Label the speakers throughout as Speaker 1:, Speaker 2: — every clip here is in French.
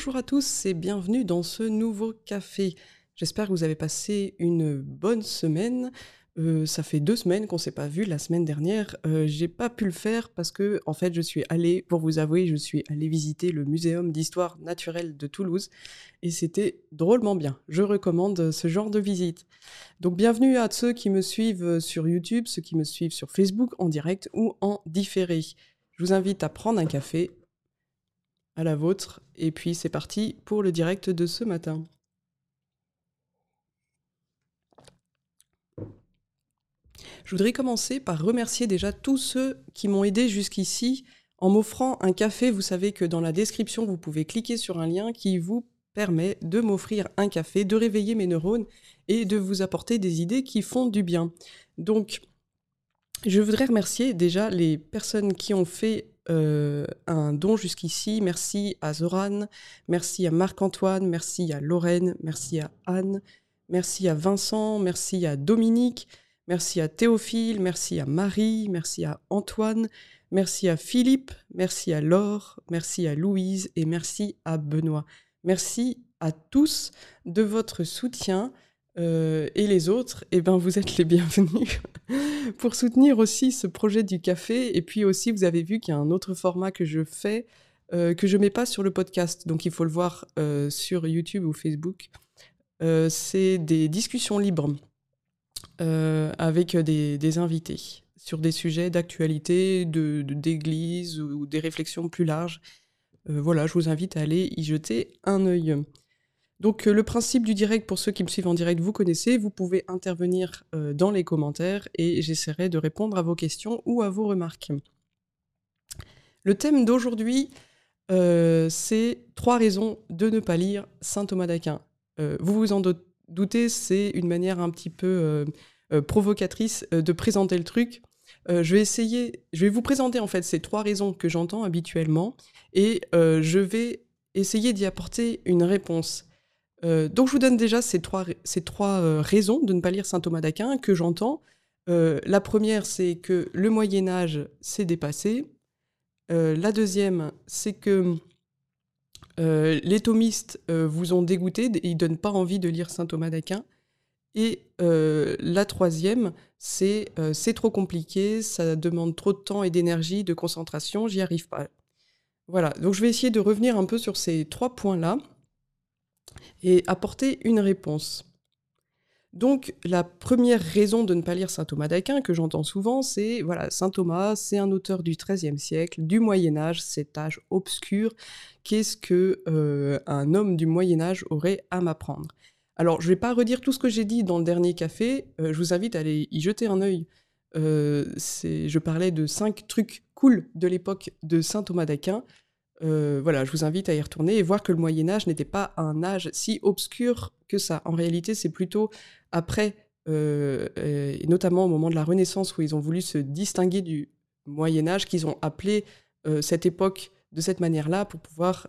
Speaker 1: Bonjour à tous et bienvenue dans ce nouveau café. J'espère que vous avez passé une bonne semaine. Euh, ça fait deux semaines qu'on s'est pas vu. La semaine dernière, euh, j'ai pas pu le faire parce que, en fait, je suis allée, pour vous avouer, je suis allée visiter le Muséum d'histoire naturelle de Toulouse et c'était drôlement bien. Je recommande ce genre de visite. Donc, bienvenue à ceux qui me suivent sur YouTube, ceux qui me suivent sur Facebook en direct ou en différé. Je vous invite à prendre un café, à la vôtre, et puis c'est parti pour le direct de ce matin. Je voudrais commencer par remercier déjà tous ceux qui m'ont aidé jusqu'ici en m'offrant un café. Vous savez que dans la description, vous pouvez cliquer sur un lien qui vous permet de m'offrir un café, de réveiller mes neurones et de vous apporter des idées qui font du bien. Donc, je voudrais remercier déjà les personnes qui ont fait euh, un don jusqu'ici. Merci à Zoran, merci à Marc-Antoine, merci à Lorraine, merci à Anne, merci à Vincent, merci à Dominique, merci à Théophile, merci à Marie, merci à Antoine, merci à Philippe, merci à Laure, merci à Louise et merci à Benoît. Merci à tous de votre soutien. Euh, et les autres, eh ben, vous êtes les bienvenus pour soutenir aussi ce projet du café. Et puis aussi, vous avez vu qu'il y a un autre format que je fais, euh, que je mets pas sur le podcast. Donc il faut le voir euh, sur YouTube ou Facebook. c'est des discussions libres avec des, invités sur des sujets d'actualité, d'église de, ou des réflexions plus larges. voilà, je vous invite à aller y jeter un œil. Donc euh, le principe du direct, pour ceux qui me suivent en direct, vous connaissez, vous pouvez intervenir euh, dans les commentaires et j'essaierai de répondre à vos questions ou à vos remarques. Le thème d'aujourd'hui, euh, c'est trois raisons de ne pas lire Saint Thomas d'Aquin. vous vous en doutez, c'est une manière un petit peu provocatrice de présenter le truc. je vais essayer, je vais vous présenter en fait ces trois raisons que j'entends habituellement et je vais essayer d'y apporter une réponse. Euh, donc je vous donne déjà ces trois, ces trois euh, raisons de ne pas lire Saint Thomas d'Aquin que j'entends. Euh, la première, c'est que le Moyen Âge s'est dépassé. la deuxième, c'est que les thomistes vous ont dégoûté, ils ne donnent pas envie de lire Saint Thomas d'Aquin. Et la troisième, c'est c'est trop compliqué, ça demande trop de temps et d'énergie, de concentration, j'y arrive pas. Voilà, donc je vais essayer de revenir un peu sur ces trois points-là et apporter une réponse. Donc la première raison de ne pas lire saint Thomas d'Aquin que j'entends souvent, c'est voilà, saint Thomas, c'est un auteur du XIIIe siècle, du Moyen Âge, cet âge obscur. Qu'est-ce que euh, un homme du Moyen Âge aurait à m'apprendre? Alors je ne vais pas redire tout ce que j'ai dit dans le dernier café. Euh, je vous invite à aller y jeter un œil. Euh, je parlais de cinq trucs cool de l'époque de saint Thomas d'Aquin. Euh, voilà, je vous invite à y retourner et voir que le Moyen Âge n'était pas un âge si obscur que ça. En réalité, c'est plutôt après, euh, et notamment au moment de la Renaissance, où ils ont voulu se distinguer du Moyen Âge, qu'ils ont appelé euh, cette époque de cette manière-là pour pouvoir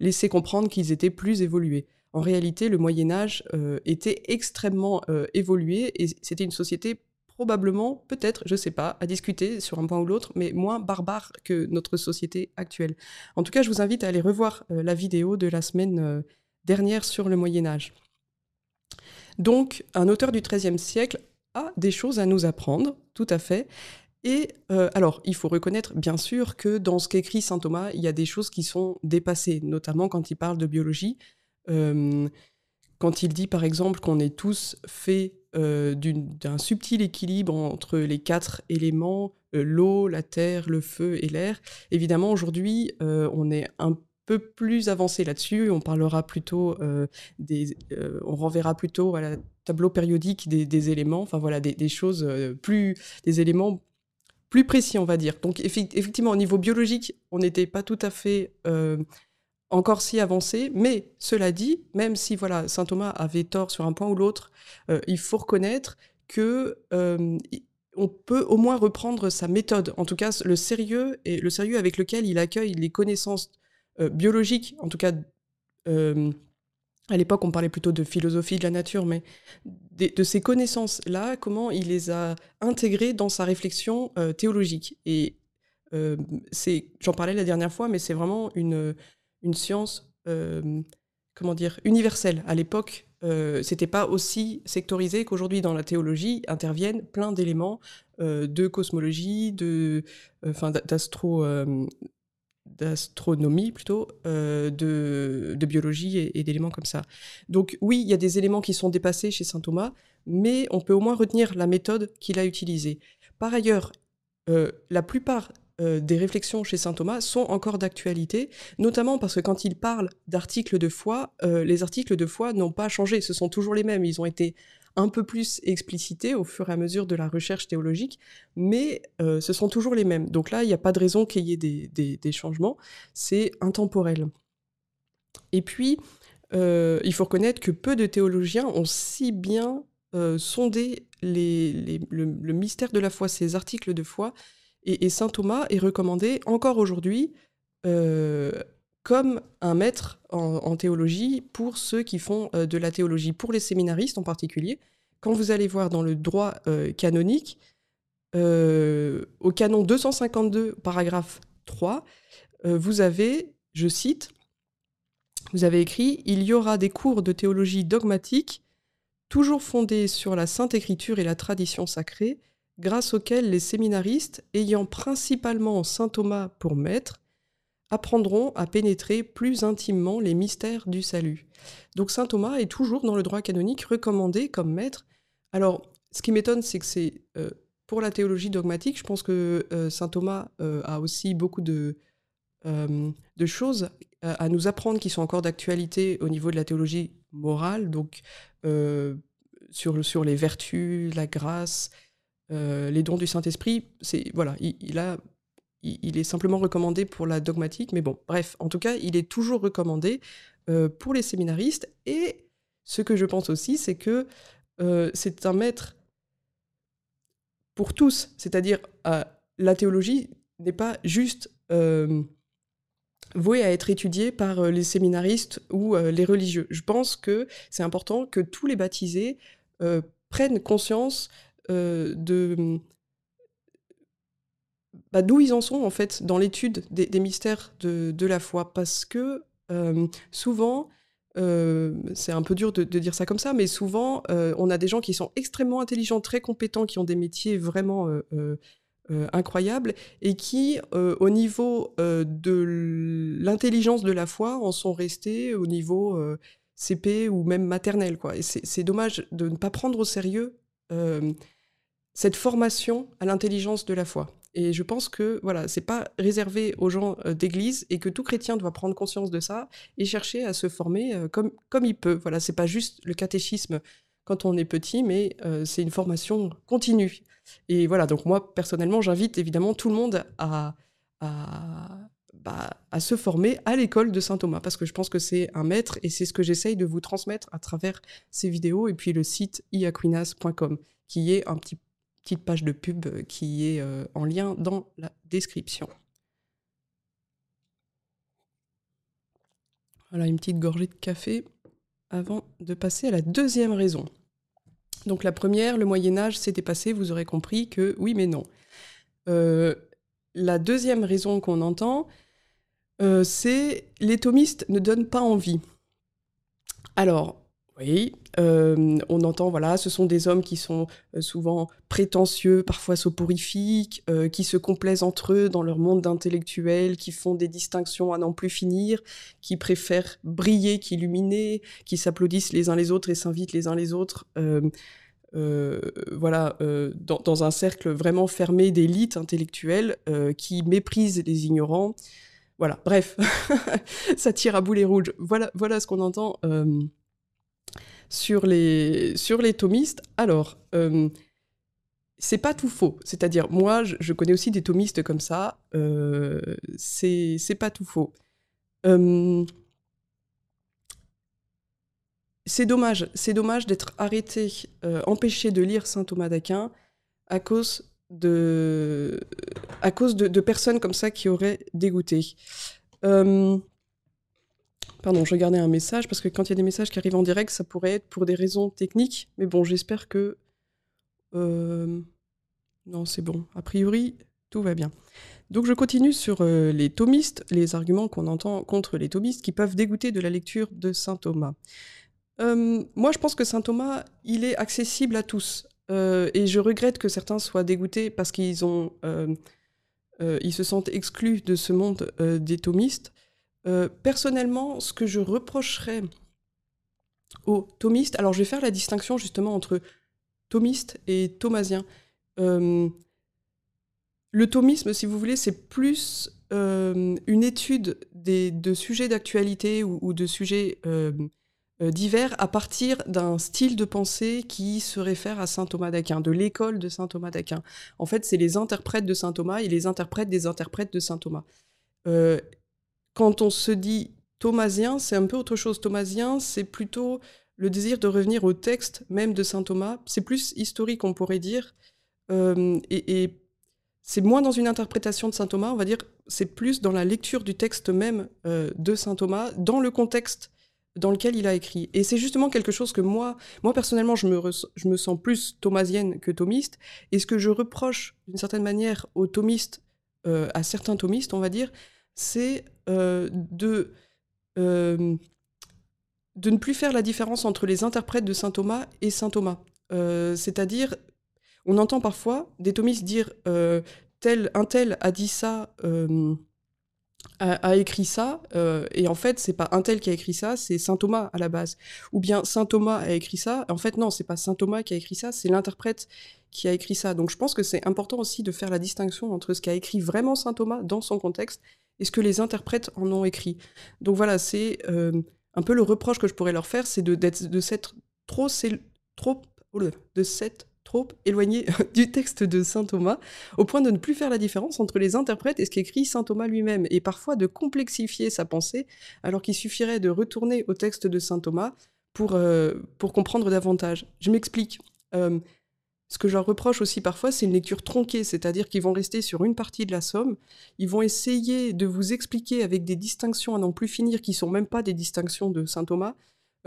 Speaker 1: laisser comprendre qu'ils étaient plus évolués. En réalité, le Moyen Âge était extrêmement évolué et c'était une société probablement, peut-être, je ne sais pas, à discuter sur un point ou l'autre, mais moins barbare que notre société actuelle. En tout cas, je vous invite à aller revoir euh, la vidéo de la semaine euh, dernière sur le Moyen Âge. Donc, un auteur du XIIIe siècle a des choses à nous apprendre, tout à fait. Et euh, alors, il faut reconnaître, bien sûr, que dans ce qu'écrit saint Thomas, il y a des choses qui sont dépassées, notamment quand il parle de biologie. quand il dit, par exemple, qu'on est tous faits euh, d'un subtil équilibre entre les quatre éléments, euh, l'eau, la terre, le feu et l'air. Évidemment, aujourd'hui, euh, on est un peu plus avancé là-dessus. On parlera plutôt des, on renverra plutôt à la tableau périodique des, éléments. Enfin voilà, des, choses plus, des éléments plus précis, on va dire. Donc effectivement, au niveau biologique, on n'était pas tout à fait encore si avancé, mais cela dit, même si voilà saint Thomas avait tort sur un point ou l'autre, euh, il faut reconnaître que euh, on peut au moins reprendre sa méthode, en tout cas le sérieux et le sérieux avec lequel il accueille les connaissances euh, biologiques, en tout cas à l'époque on parlait plutôt de philosophie de la nature, mais de, ces connaissances-là, comment il les a intégrées dans sa réflexion théologique. Et c'est, j'en parlais la dernière fois, mais c'est vraiment une une science comment dire, universelle. À l'époque, euh, c'était pas aussi sectorisé qu'aujourd'hui dans la théologie interviennent plein d'éléments de cosmologie, de, enfin d'astro, d'astronomie plutôt, de, biologie et, et d'éléments comme ça. Donc oui, il y a des éléments qui sont dépassés chez saint Thomas, mais on peut au moins retenir la méthode qu'il a utilisée. Par ailleurs, la plupart euh, des réflexions chez saint Thomas sont encore d'actualité, notamment parce que quand il parle d'articles de foi, euh, les articles de foi n'ont pas changé, ce sont toujours les mêmes, ils ont été un peu plus explicités au fur et à mesure de la recherche théologique, mais euh, ce sont toujours les mêmes. Donc là, il n'y a pas de raison qu'il y ait des, changements, c'est intemporel. Et puis, il faut reconnaître que peu de théologiens ont si bien sondé le, mystère de la foi, ces articles de foi, et, saint Thomas est recommandé encore aujourd'hui euh, comme un maître en, théologie pour ceux qui font euh, de la théologie, pour les séminaristes en particulier. Quand vous allez voir dans le droit euh, canonique, au canon 252, paragraphe 3, vous avez, je cite, vous avez écrit Il y aura des cours de théologie dogmatique, toujours fondés sur la Sainte Écriture et la tradition sacrée, grâce auquel les séminaristes, ayant principalement saint Thomas pour maître, apprendront à pénétrer plus intimement les mystères du salut. Donc saint Thomas est toujours dans le droit canonique recommandé comme maître. Alors, ce qui m'étonne, c'est que c'est euh, pour la théologie dogmatique, je pense que euh, saint Thomas euh, a aussi beaucoup de, de choses à nous apprendre qui sont encore d'actualité au niveau de la théologie morale, donc sur, sur les vertus, la grâce, euh, les dons du Saint-Esprit, c'est voilà, il, a, il, est simplement recommandé pour la dogmatique, mais bon, bref, en tout cas, il est toujours recommandé euh, pour les séminaristes. Et ce que je pense aussi, c'est que euh, c'est un maître pour tous, c'est-à-dire la théologie n'est pas juste vouée à être étudiée par les séminaristes ou les religieux. Je pense que c'est important que tous les baptisés prennent conscience de bah, d'où ils en sont en fait dans l'étude des, mystères de, la foi, parce que euh, souvent, euh, c'est un peu dur de, dire ça comme ça, mais souvent, on a des gens qui sont extrêmement intelligents, très compétents, qui ont des métiers vraiment incroyables, et qui, au niveau de l'intelligence de la foi, en sont restés au niveau CP ou même maternel. Quoi. Et c'est dommage de ne pas prendre au sérieux cette formation à l'intelligence de la foi. Et je pense que voilà, c'est pas réservé aux gens euh, d'église et que tout chrétien doit prendre conscience de ça et chercher à se former euh, comme, comme il peut. Voilà, c'est pas juste le catéchisme quand on est petit, mais euh, c'est une formation continue. Et voilà, donc moi personnellement, j'invite évidemment tout le monde à, à, bah, à se former à l'école de Saint Thomas parce que je pense que c'est un maître et c'est ce que j'essaye de vous transmettre à travers ces vidéos et puis le site iaquinas.com qui est un petit petite page de pub qui est euh, en lien dans la description. Voilà une petite gorgée de café avant de passer à la deuxième raison. Donc la première, le Moyen Âge s'est dépassé, vous aurez compris que oui mais non. Euh, la deuxième raison qu'on entend, euh, c'est les thomistes ne donnent pas envie. Alors, oui, euh, on entend, voilà, ce sont des hommes qui sont euh, souvent prétentieux, parfois soporifiques, euh, qui se complaisent entre eux dans leur monde d'intellectuels, qui font des distinctions à n'en plus finir, qui préfèrent briller qu'illuminer, qui s'applaudissent les uns les autres et s'invitent les uns les autres. voilà, dans, un cercle vraiment fermé d'élite intellectuelle qui méprisent les ignorants. Voilà, bref, ça tire à boulet rouge. Voilà, voilà ce qu'on entend sur les, sur thomistes. Alors, euh, c'est pas tout faux. C'est-à-dire, moi, je, connais aussi des thomistes comme ça. Euh, c'est pas tout faux. Euh, c'est dommage, c'est dommage d'être arrêté, empêché de lire saint Thomas d'Aquin à cause de, personnes comme ça qui auraient dégoûté. Pardon, je regardais un message parce que quand il y a des messages qui arrivent en direct, ça pourrait être pour des raisons techniques. Mais bon, j'espère que. Euh, non, c'est bon. A priori, tout va bien. Donc je continue sur les thomistes, les arguments qu'on entend contre les thomistes qui peuvent dégoûter de la lecture de saint Thomas. moi, je pense que saint Thomas, il est accessible à tous. et je regrette que certains soient dégoûtés parce qu'ils se sentent exclus de ce monde des thomistes. Personnellement, ce que je reprocherais aux thomistes, alors je vais faire la distinction justement entre thomiste et thomasien. Euh, le thomisme, si vous voulez, c'est plus euh, une étude des, de sujets d'actualité ou, de sujets euh, divers à partir d'un style de pensée qui se réfère à saint Thomas d'Aquin, de l'école de saint Thomas d'Aquin. En fait, c'est les interprètes de saint Thomas et les interprètes des interprètes de saint Thomas. Quand on se dit thomasien, c'est un peu autre chose. Thomasien, c'est plutôt le désir de revenir au texte même de saint Thomas. C'est plus historique, on pourrait dire. Euh, et, c'est moins dans une interprétation de saint Thomas, on va dire, c'est plus dans la lecture du texte même euh, de saint Thomas, dans le contexte dans lequel il a écrit. Et c'est justement quelque chose que moi, moi personnellement, je me, je me sens plus thomasienne que thomiste. Et ce que je reproche d'une certaine manière aux thomistes, euh, à certains thomistes, on va dire, c'est de de ne plus faire la différence entre les interprètes de saint Thomas et saint Thomas. Euh, c'est-à-dire, on entend parfois des thomistes dire euh, tel, un tel a dit ça, euh, a, écrit ça, et en fait, c'est pas un tel qui a écrit ça, c'est saint Thomas à la base. Ou bien saint Thomas a écrit ça, en fait, non, c'est pas saint Thomas qui a écrit ça, c'est l'interprète qui a écrit ça. Donc je pense que c'est important aussi de faire la distinction entre ce qu'a écrit vraiment saint Thomas dans son contexte et ce que les interprètes en ont écrit. Donc voilà, c'est un peu le reproche que je pourrais leur faire, c'est de, de s'être trop, trop, s'être trop éloigné du texte de saint Thomas, au point de ne plus faire la différence entre les interprètes et ce qu'écrit saint Thomas lui-même, et parfois de complexifier sa pensée, alors qu'il suffirait de retourner au texte de saint Thomas pour, euh, pour comprendre davantage. Je m'explique. Euh, ce que je leur reproche aussi parfois, c'est une lecture tronquée, c'est-à-dire qu'ils vont rester sur une partie de la somme, ils vont essayer de vous expliquer avec des distinctions à n'en plus finir, qui sont même pas des distinctions de saint Thomas,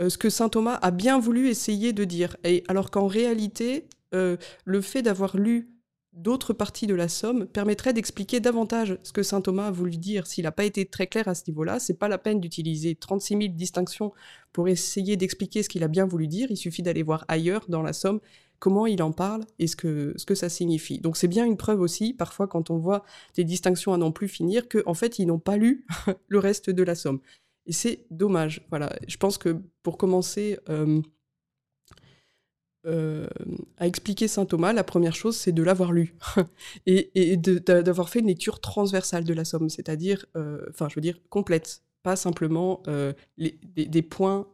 Speaker 1: euh, ce que saint Thomas a bien voulu essayer de dire. Et alors qu'en réalité, euh, le fait d'avoir lu d'autres parties de la somme permettrait d'expliquer davantage ce que saint Thomas a voulu dire. S'il n'a pas été très clair à ce niveau-là, c'est pas la peine d'utiliser 36 000 distinctions pour essayer d'expliquer ce qu'il a bien voulu dire. Il suffit d'aller voir ailleurs dans la somme comment il en parle et ce que, ce que ça signifie. Donc c'est bien une preuve aussi, parfois quand on voit des distinctions à n'en plus finir, qu'en en fait ils n'ont pas lu le reste de la somme. Et c'est dommage. Voilà, je pense que pour commencer euh, euh, à expliquer saint Thomas, la première chose c'est de l'avoir lu et, d'avoir fait une lecture transversale de la somme, c'est-à-dire, euh, enfin je veux dire complète, pas simplement des, points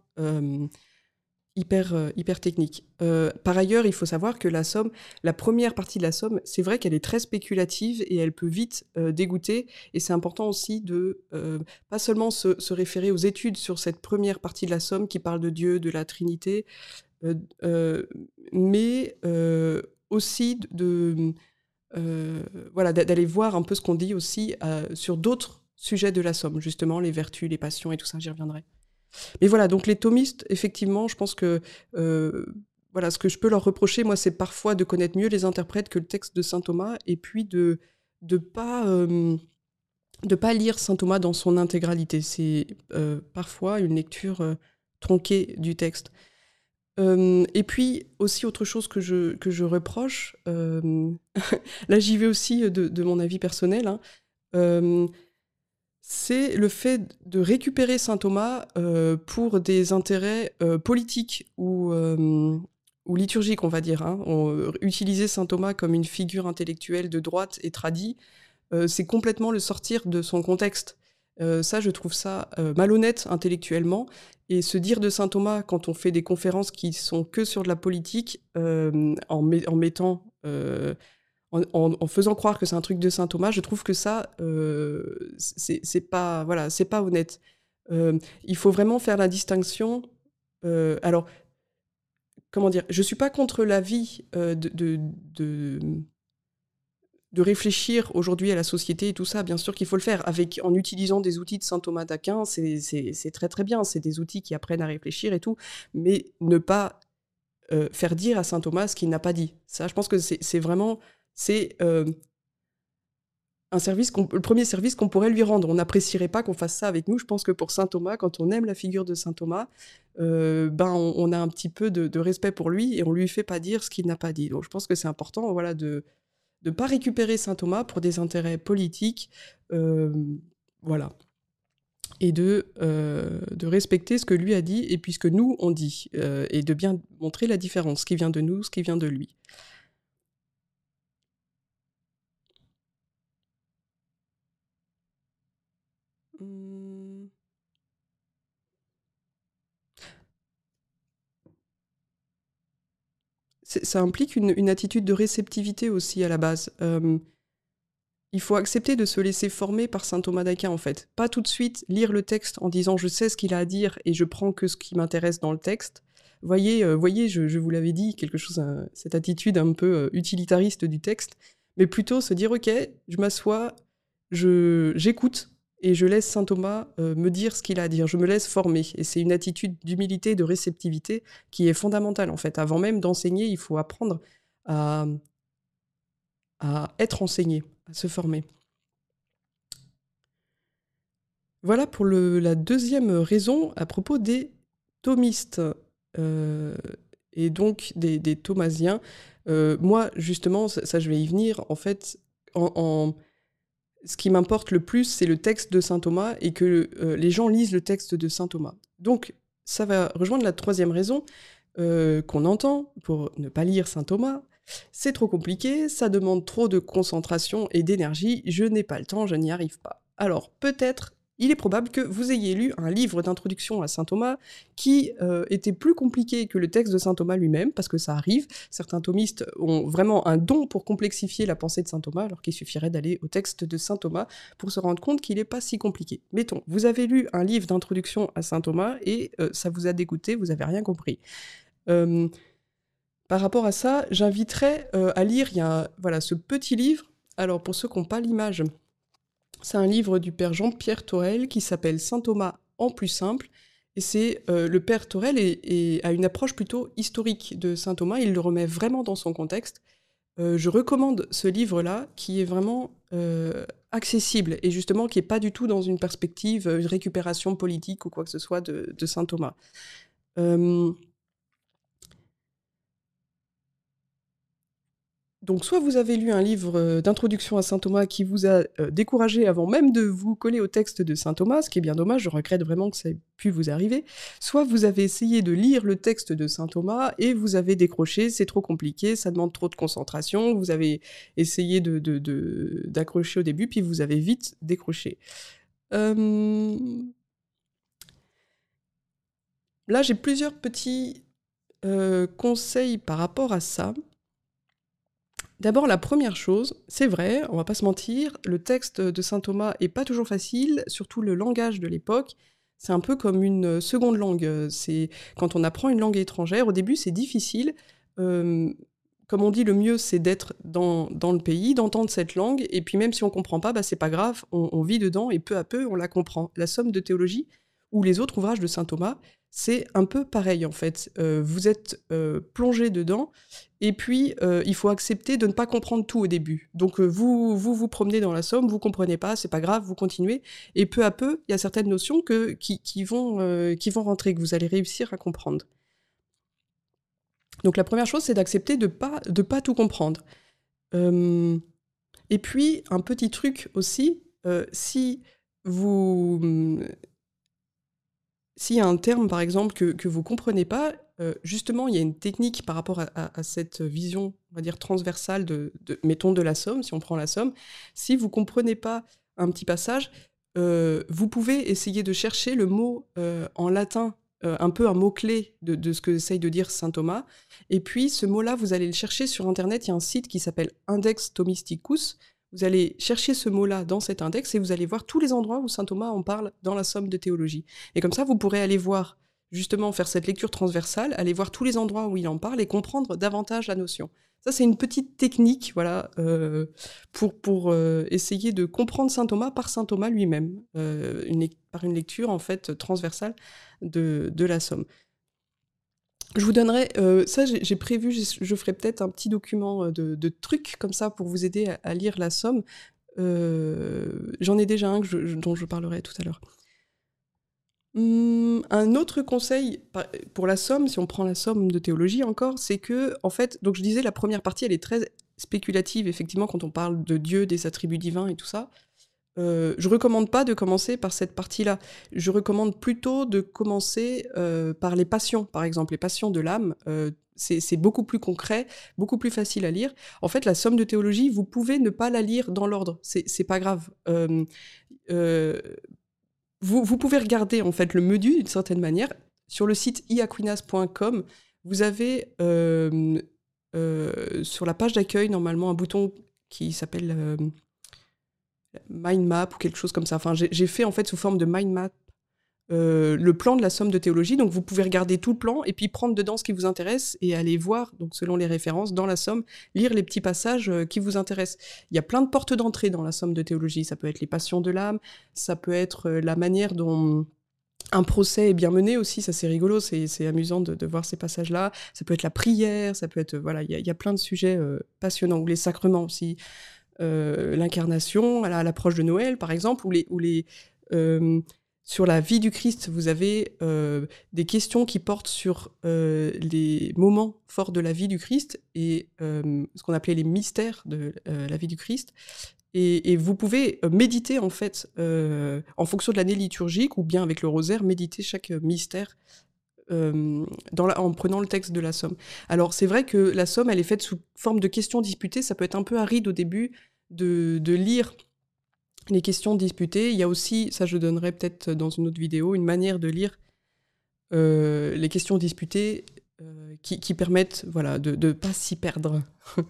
Speaker 1: hyper, euh, hyper technique. Euh, par ailleurs, il faut savoir que la somme, la première partie de la somme, c'est vrai qu'elle est très spéculative et elle peut vite euh, dégoûter. Et c'est important aussi de pas seulement se, référer aux études sur cette première partie de la somme qui parle de Dieu, de la Trinité, mais aussi de, voilà d'aller voir un peu ce qu'on dit aussi sur d'autres sujets de la somme, justement les vertus, les passions et tout ça. J'y reviendrai. Mais voilà, donc les thomistes, effectivement, je pense que euh, voilà, ce que je peux leur reprocher, moi, c'est parfois de connaître mieux les interprètes que le texte de saint Thomas, et puis de de pas euh, pas lire saint Thomas dans son intégralité. C'est euh, parfois une lecture tronquée du texte. et puis aussi autre chose que je, que je reproche, là j'y vais aussi de, de, mon avis personnel, hein, c'est le fait de récupérer saint Thomas euh, pour des intérêts euh, politiques ou, euh, ou, liturgiques, on va dire. Hein. utiliser saint Thomas comme une figure intellectuelle de droite et tradie, c'est complètement le sortir de son contexte. ça, je trouve ça malhonnête intellectuellement. Et se dire de saint Thomas quand on fait des conférences qui sont que sur de la politique, en, mettant en, faisant croire que c'est un truc de saint Thomas, je trouve que ça, euh, c'est pas, voilà, c'est pas honnête. Euh, il faut vraiment faire la distinction. Euh, alors, comment dire Je suis pas contre l'avis de, de, de, réfléchir aujourd'hui à la société et tout ça. Bien sûr qu'il faut le faire avec en utilisant des outils de saint Thomas d'Aquin. C'est très très bien. C'est des outils qui apprennent à réfléchir et tout, mais ne pas faire dire à saint Thomas ce qu'il n'a pas dit. Ça, je pense que c'est vraiment c'est euh, un service le premier service qu'on pourrait lui rendre. On n'apprécierait pas qu'on fasse ça avec nous. Je pense que pour saint Thomas, quand on aime la figure de saint Thomas, euh, ben on, a un petit peu de, respect pour lui et on lui fait pas dire ce qu'il n'a pas dit. Donc je pense que c'est important, voilà, de ne pas récupérer saint Thomas pour des intérêts politiques, euh, voilà, et de, de respecter ce que lui a dit et puis ce que nous on dit, et de bien montrer la différence, ce qui vient de nous, ce qui vient de lui. Mmh. Ça implique une, attitude de réceptivité aussi à la base. il faut accepter de se laisser former par saint Thomas d'Aquin en fait. Pas tout de suite lire le texte en disant je sais ce qu'il a à dire et je prends que ce qui m'intéresse dans le texte. Voyez, euh, voyez je, vous l'avais dit, quelque chose, euh, cette attitude un peu euh, utilitariste du texte, mais plutôt se dire ok, je m'assois, j'écoute et je laisse saint Thomas euh, me dire ce qu'il a à dire, je me laisse former. Et c'est une attitude d'humilité, de réceptivité qui est fondamentale en fait. Avant même d'enseigner, il faut apprendre à, être enseigné, à se former. Voilà pour la deuxième raison à propos des thomistes euh, et donc des, des thomasiens. Euh, moi, justement, ça, je vais y venir, en fait, en ce qui m'importe le plus, c'est le texte de saint Thomas et que euh, les gens lisent le texte de saint Thomas. Donc, ça va rejoindre la troisième raison euh, qu'on entend pour ne pas lire saint Thomas. C'est trop compliqué, ça demande trop de concentration et d'énergie, je n'ai pas le temps, je n'y arrive pas. Alors, peut-être il est probable que vous ayez lu un livre d'introduction à saint Thomas qui euh, était plus compliqué que le texte de saint Thomas lui-même, parce que ça arrive. Certains thomistes ont vraiment un don pour complexifier la pensée de saint Thomas, alors qu'il suffirait d'aller au texte de saint Thomas pour se rendre compte qu'il n'est pas si compliqué. Mettons, vous avez lu un livre d'introduction à saint Thomas et euh, ça vous a dégoûté, vous n'avez rien compris. Euh, par rapport à ça, j'inviterais à lire, voilà, ce petit livre. Alors pour ceux qui n'ont pas l'image, c'est un livre du père Jean-Pierre Torel qui s'appelle Saint Thomas en plus simple. Et c'est euh, le père Torel et, a une approche plutôt historique de Saint Thomas. Il le remet vraiment dans son contexte. Euh, je recommande ce livre-là qui est vraiment euh, accessible et justement qui n'est pas du tout dans une perspective de récupération politique ou quoi que ce soit de Saint Thomas. Donc soit vous avez lu un livre euh, d'introduction à saint Thomas qui vous a euh, découragé avant même de vous coller au texte de saint Thomas, ce qui est bien dommage, je regrette vraiment que ça ait pu vous arriver, soit vous avez essayé de lire le texte de saint Thomas et vous avez décroché, c'est trop compliqué, ça demande trop de concentration, vous avez essayé d'accrocher de, au début, puis vous avez vite décroché. Euh, là, j'ai plusieurs petits conseils par rapport à ça. D'abord, la première chose, c'est vrai, on va pas se mentir, le texte de saint Thomas est pas toujours facile, surtout le langage de l'époque. C'est un peu comme une seconde langue. C'est quand on apprend une langue étrangère, au début c'est difficile. Comme on dit, le mieux c'est d'être dans, le pays, d'entendre cette langue, et puis même si on comprend pas, bah, c'est pas grave, on, vit dedans et peu à peu on la comprend. La somme de théologie ou les autres ouvrages de saint Thomas, c'est un peu pareil en fait. Euh, vous êtes euh, plongé dedans et puis euh, il faut accepter de ne pas comprendre tout au début. Donc vous, vous vous promenez dans la Somme, vous comprenez pas, c'est pas grave, vous continuez et peu à peu il y a certaines notions que, qui, vont, qui vont rentrer, que vous allez réussir à comprendre. Donc la première chose c'est d'accepter de pas de pas tout comprendre. et puis un petit truc aussi, si vous s'il y a un terme, par exemple, que, vous ne comprenez pas, euh, justement, il y a une technique par rapport à, cette vision, on va dire, transversale de, mettons, de la somme, si on prend la somme. Si vous ne comprenez pas un petit passage, euh, vous pouvez essayer de chercher le mot euh, en latin, un peu un mot-clé de, de, ce que essaye de dire saint Thomas. Et puis, ce mot-là, vous allez le chercher sur Internet. Il y a un site qui s'appelle Index Thomisticus, vous allez chercher ce mot-là dans cet index et vous allez voir tous les endroits où saint Thomas en parle dans la somme de théologie. Et comme ça, vous pourrez aller voir, justement, faire cette lecture transversale, aller voir tous les endroits où il en parle et comprendre davantage la notion. Ça, c'est une petite technique, voilà, euh, pour, euh, essayer de comprendre saint Thomas par saint Thomas lui-même, euh, par une lecture, en fait, transversale de la somme. Je vous donnerai, euh, ça j'ai prévu, je ferai peut-être un petit document euh, de, trucs comme ça pour vous aider à, lire la somme. J'en ai déjà un dont je parlerai tout à l'heure. Hum, un autre conseil pour la somme, si on prend la somme de théologie encore, c'est que, en fait, donc je disais, la première partie, elle est très spéculative, effectivement, quand on parle de Dieu, des attributs divins et tout ça. Euh, je recommande pas de commencer par cette partie-là. Je recommande plutôt de commencer euh, par les passions, par exemple, les passions de l'âme. Euh, c'est beaucoup plus concret, beaucoup plus facile à lire. En fait, la somme de théologie, vous pouvez ne pas la lire dans l'ordre. C'est pas grave. Euh, vous, pouvez regarder en fait le menu d'une certaine manière. Sur le site iaquinas.com, vous avez sur la page d'accueil normalement un bouton qui s'appelle Mind Map ou quelque chose comme ça. Enfin, j'ai fait en fait sous forme de mind map euh, le plan de la somme de théologie. Donc vous pouvez regarder tout le plan et puis prendre dedans ce qui vous intéresse et aller voir, donc selon les références, dans la somme, lire les petits passages euh, qui vous intéressent. Il y a plein de portes d'entrée dans la somme de théologie. Ça peut être les passions de l'âme, ça peut être euh, la manière dont un procès est bien mené aussi, ça c'est rigolo, c'est amusant de, voir ces passages-là. Ça peut être la prière, ça peut être, voilà, il y, a plein de sujets passionnants, ou les sacrements aussi. L'incarnation à l'approche de Noël, par exemple, ou les, les sur la vie du Christ, vous avez euh, des questions qui portent sur euh, les moments forts de la vie du Christ et euh, ce qu'on appelait les mystères de la vie du Christ. Et, vous pouvez méditer en fait, en fonction de l'année liturgique ou bien avec le rosaire, méditer chaque mystère en prenant le texte de la Somme. Alors c'est vrai que la Somme, elle est faite sous forme de questions disputées. Ça peut être un peu aride au début de, lire les questions disputées. Il y a aussi, ça je donnerai peut-être dans une autre vidéo, une manière de lire euh, les questions disputées euh, qui, permettent voilà, de ne pas s'y perdre.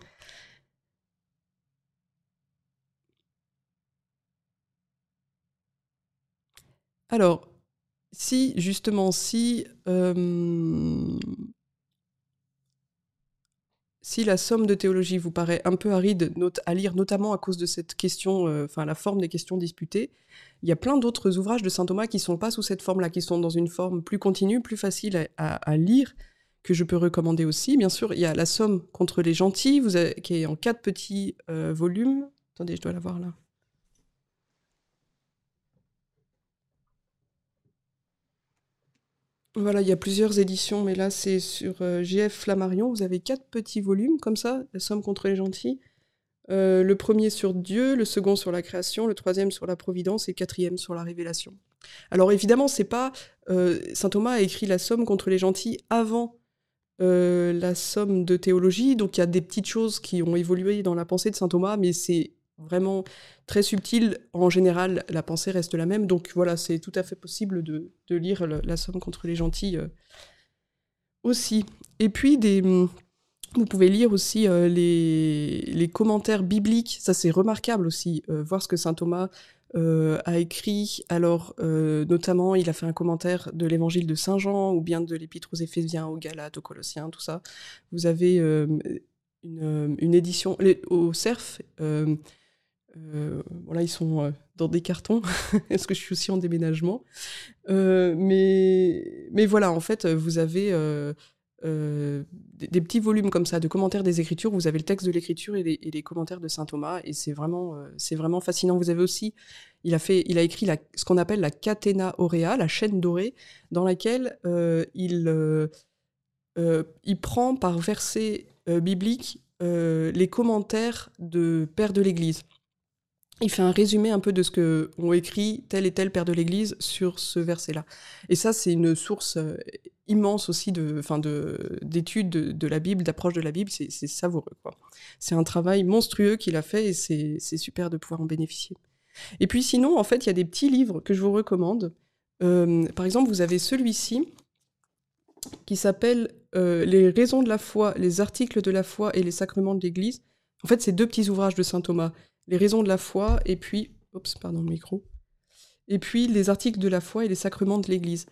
Speaker 1: Alors, si justement, si euh, si la somme de théologie vous paraît un peu aride à lire, notamment à cause de cette question, euh, la forme des questions disputées, il y a plein d'autres ouvrages de saint Thomas qui sont pas sous cette forme-là, qui sont dans une forme plus continue, plus facile à, lire, que je peux recommander aussi. Bien sûr, il y a la somme contre les gentils, qui est en quatre petits euh, volumes. Attendez, je dois la voir là. Voilà, il y a plusieurs éditions, mais là c'est sur euh, GF Flammarion. Vous avez quatre petits volumes comme ça, La Somme contre les gentils. Euh, le premier sur Dieu, le second sur la création, le troisième sur la providence et le quatrième sur la révélation. Alors évidemment, c'est pas euh, saint Thomas a écrit la Somme contre les gentils avant la Somme de théologie, donc il y a des petites choses qui ont évolué dans la pensée de saint Thomas, mais c'est vraiment très subtil. En général, la pensée reste la même. Donc voilà, c'est tout à fait possible de, lire la Somme contre les gentils euh, aussi. Et puis, mm, vous pouvez lire aussi euh, les, commentaires bibliques. Ça, c'est remarquable aussi, euh, voir ce que saint Thomas a écrit. Alors, notamment, il a fait un commentaire de l'évangile de Saint Jean ou bien de l'épître aux Éphésiens, aux Galates, aux Colossiens, tout ça. Vous avez une, édition au CERF voilà, ils sont euh, dans des cartons, est-ce que je suis aussi en déménagement. Euh, mais, mais voilà, en fait, vous avez des, petits volumes comme ça de commentaires des Écritures. Vous avez le texte de l'Écriture et, les commentaires de saint Thomas, et c'est vraiment, vraiment fascinant. Vous avez aussi, il a fait, il a écrit ce qu'on appelle la Catena Aurea, la chaîne dorée, dans laquelle il il prend par verset biblique les commentaires de pères de l'Église il fait un résumé un peu de ce que ont écrit tel et tel père de l'Église sur ce verset-là. Et ça, c'est une source euh, immense aussi de, enfin de, d'études de, la Bible, d'approche de la Bible. C'est, savoureux, quoi. C'est un travail monstrueux qu'il a fait et c'est, super de pouvoir en bénéficier. Et puis sinon, en fait, il y a des petits livres que je vous recommande. Euh, par exemple, vous avez celui-ci qui s'appelle euh, Les raisons de la foi, les articles de la foi et les sacrements de l'Église. En fait, c'est deux petits ouvrages de saint Thomas les raisons de la foi, et puis, oups, pardon, le micro, et puis les articles de la foi et les sacrements de l'Église,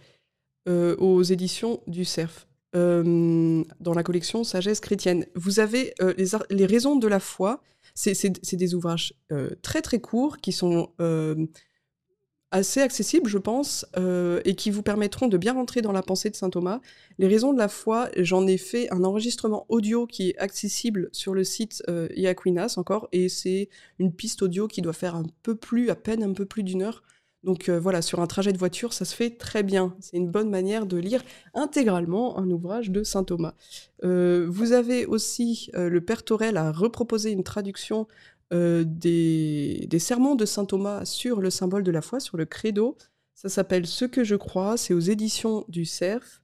Speaker 1: euh, aux éditions du CERF, euh, dans la collection Sagesse chrétienne. Vous avez euh, les, les, raisons de la foi, c'est des ouvrages très très courts qui sont assez accessibles, je pense, euh, et qui vous permettront de bien rentrer dans la pensée de saint Thomas. Les raisons de la foi, j'en ai fait un enregistrement audio qui est accessible sur le site euh, Iaquinas encore, et c'est une piste audio qui doit faire un peu plus, à peine un peu plus d'une heure. Donc euh, voilà, sur un trajet de voiture, ça se fait très bien. C'est une bonne manière de lire intégralement un ouvrage de saint Thomas. vous avez aussi le Père Torel a reproposé une traduction euh, des, sermons de saint Thomas sur le symbole de la foi, sur le credo. Ça s'appelle Ce que je crois, c'est aux éditions du Cerf.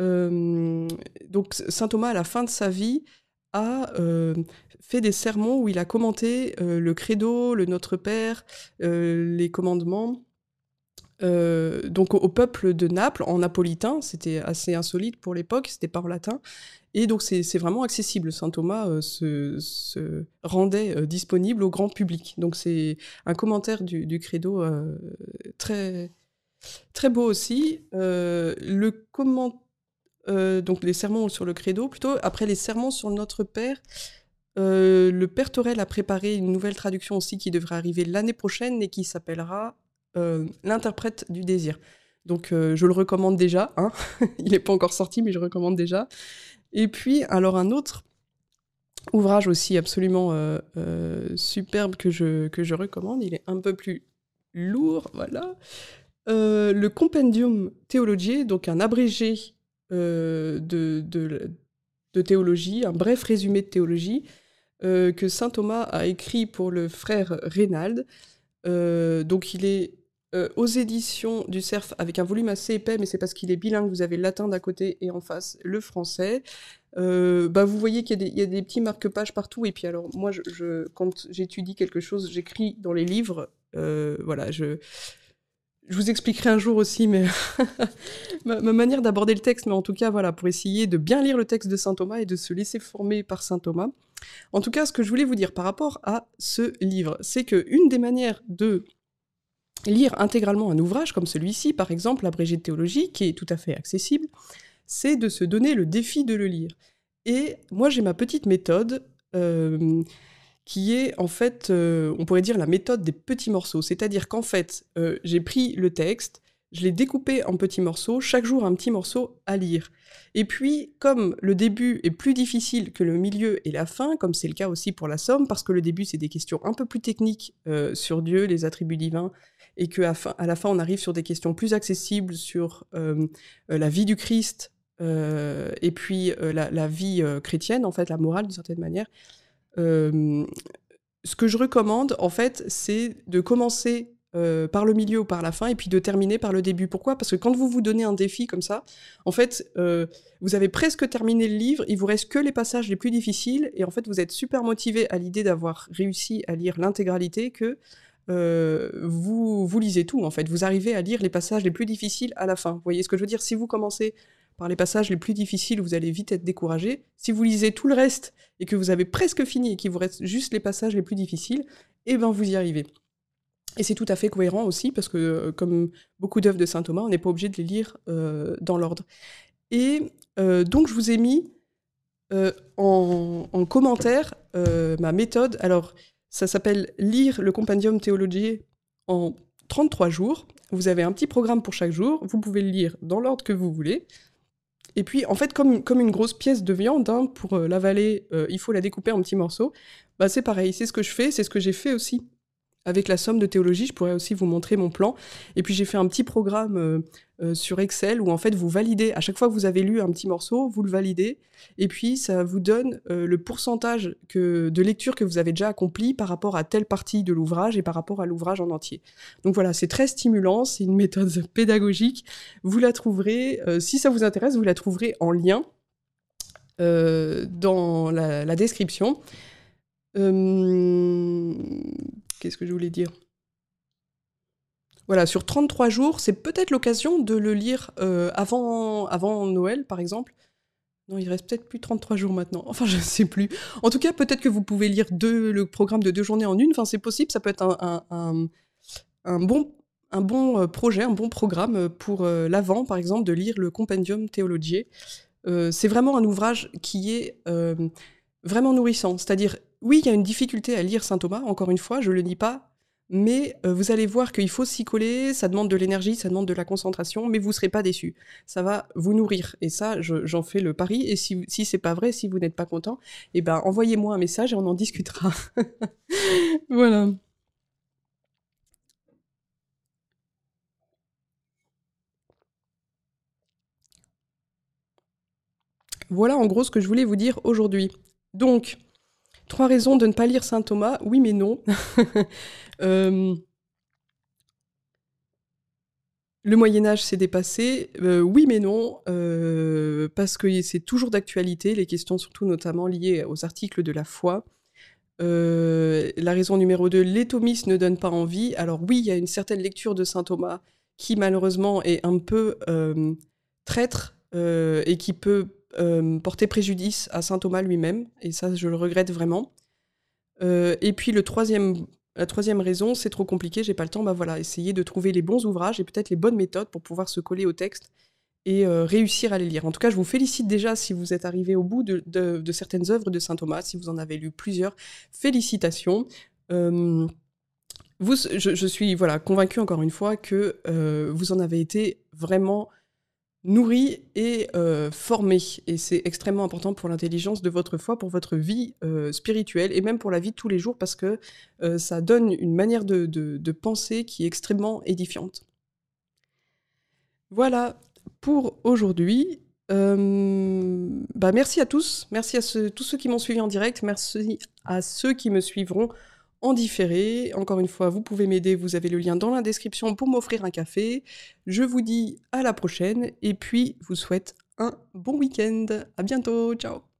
Speaker 1: Euh, donc saint Thomas, à la fin de sa vie, a euh, fait des sermons où il a commenté le credo, le Notre Père, les commandements. Donc au, peuple de Naples en napolitain, c'était assez insolite pour l'époque, c'était pas en latin, et donc c'est vraiment accessible. Saint Thomas euh, se, rendait euh, disponible au grand public. Donc c'est un commentaire du, credo euh, très, très beau aussi. le comment, donc les sermons sur le credo, plutôt après les sermons sur Notre Père. le Père Torel a préparé une nouvelle traduction aussi qui devrait arriver l'année prochaine et qui s'appellera L'interprète du désir. Donc je le recommande déjà. Hein Il n'est pas encore sorti, mais je recommande déjà. Et puis, alors un autre ouvrage aussi absolument euh, euh, superbe que je, que je recommande, il est un peu plus lourd, voilà. Euh, le Compendium Theologiae, donc un abrégé de, de, théologie, un bref résumé de théologie, que saint Thomas a écrit pour le frère Reynald. donc il est euh, aux éditions du CERF avec un volume assez épais, mais c'est parce qu'il est bilingue, vous avez le latin d'un côté et en face le français. Euh, bah vous voyez qu'il y, a des petits marque-pages partout, et puis alors moi, quand j'étudie quelque chose, j'écris dans les livres, euh, voilà, je, je vous expliquerai un jour aussi mais ma, manière d'aborder le texte, mais en tout cas, voilà, pour essayer de bien lire le texte de Saint Thomas et de se laisser former par Saint Thomas. En tout cas, ce que je voulais vous dire par rapport à ce livre, c'est que une des manières de lire intégralement un ouvrage comme celui-ci, par exemple, l'abrégé de théologie, qui est tout à fait accessible, c'est de se donner le défi de le lire. Et moi, j'ai ma petite méthode euh, qui est en fait, euh, on pourrait dire la méthode des petits morceaux. C'est-à-dire qu'en fait, euh, j'ai pris le texte, je l'ai découpé en petits morceaux, chaque jour un petit morceau à lire. Et puis, comme le début est plus difficile que le milieu et la fin, comme c'est le cas aussi pour la Somme, parce que le début c'est des questions un peu plus techniques sur Dieu, les attributs divins, et qu'à à la fin, on arrive sur des questions plus accessibles sur euh, euh, la vie du Christ euh, et puis la, vie chrétienne, en fait, la morale d'une certaine manière. ce que je recommande, en fait, c'est de commencer par le milieu ou par la fin, et puis de terminer par le début. Pourquoi? Parce que quand vous vous donnez un défi comme ça, en fait, vous avez presque terminé le livre, il vous reste que les passages les plus difficiles, et en fait, vous êtes super motivé à l'idée d'avoir réussi à lire l'intégralité que euh, vous, vous lisez tout en fait. Vous arrivez à lire les passages les plus difficiles à la fin. Vous voyez ce que je veux dire? Si vous commencez par les passages les plus difficiles, vous allez vite être découragé. Si vous lisez tout le reste et que vous avez presque fini et qu'il vous reste juste les passages les plus difficiles, eh ben vous y arrivez. Et c'est tout à fait cohérent aussi parce que, euh, comme beaucoup d'œuvres de saint Thomas, on n'est pas obligé de les lire euh, dans l'ordre. Et donc je vous ai mis en, en, commentaire ma méthode. Alors ça s'appelle Lire le Compendium Théologique en 33 jours. Vous avez un petit programme pour chaque jour. Vous pouvez le lire dans l'ordre que vous voulez. Et puis, en fait, comme, comme une grosse pièce de viande, hein, pour euh, l'avaler, euh, il faut la découper en petits morceaux. Bah, c'est pareil, c'est ce que je fais, c'est ce que j'ai fait aussi avec la somme de théologie, je pourrais aussi vous montrer mon plan. Et puis j'ai fait un petit programme euh, euh, sur Excel où en fait vous validez, à chaque fois que vous avez lu un petit morceau, vous le validez, et puis ça vous donne euh, le pourcentage de lecture que vous avez déjà accompli par rapport à telle partie de l'ouvrage et par rapport à l'ouvrage en entier. Donc voilà, c'est très stimulant, c'est une méthode pédagogique. Vous la trouverez, si ça vous intéresse, vous la trouverez en lien dans la, la description. Qu'est-ce que je voulais dire voilà, sur 33 jours, c'est peut-être l'occasion de le lire euh, avant, avant Noël, par exemple. Non, il reste peut-être plus 33 jours maintenant. Enfin, je ne sais plus. En tout cas, peut-être que vous pouvez lire le programme de deux journées en une. Enfin, c'est possible. Ça peut être un, bon, un bon euh, projet, un bon programme pour euh, l'avant, par exemple, de lire le Compendium Theologiae. c'est vraiment un ouvrage qui est vraiment nourrissant. C'est-à-dire, oui, il y a une difficulté à lire saint Thomas, encore une fois, je ne le nie pas, mais euh, vous allez voir qu'il faut s'y coller, ça demande de l'énergie, ça demande de la concentration, mais vous ne serez pas déçu. Ça va vous nourrir. Et ça, j'en fais le pari. Et si, si c'est pas vrai, si vous n'êtes pas content, eh ben, envoyez-moi un message et on en discutera. voilà. Voilà en gros ce que je voulais vous dire aujourd'hui. Donc, trois raisons de ne pas lire Saint Thomas. Oui, mais non. Euh, le Moyen Âge s'est dépassé. Euh, oui, mais non. Euh, parce que c'est toujours d'actualité, les questions surtout notamment liées aux articles de la foi. la raison numéro 2, les thomistes ne donnent pas envie. Alors oui, il y a une certaine lecture de Saint Thomas qui malheureusement est un peu traître et qui peut euh, porter préjudice à saint Thomas lui-même, et ça je le regrette vraiment. Euh, et puis le troisième, la troisième raison, c'est trop compliqué, j'ai pas le temps, bah voilà, essayer de trouver les bons ouvrages et peut-être les bonnes méthodes pour pouvoir se coller au texte et euh, réussir à les lire. En tout cas, je vous félicite déjà si vous êtes arrivé au bout de, certaines œuvres de saint Thomas, si vous en avez lu plusieurs, félicitations. vous, je, je, suis voilà convaincu encore une fois que vous en avez été vraiment nourri et euh, formé. Et c'est extrêmement important pour l'intelligence de votre foi, pour votre vie euh, spirituelle et même pour la vie de tous les jours parce que euh, ça donne une manière de, penser qui est extrêmement édifiante. Voilà pour aujourd'hui. Bah merci à tous, merci à tous ceux qui m'ont suivi en direct, merci à ceux qui me suivront en différé. Encore une fois, vous pouvez m'aider, vous avez le lien dans la description pour m'offrir un café. Je vous dis à la prochaine et puis vous souhaite un bon week-end. À bientôt, ciao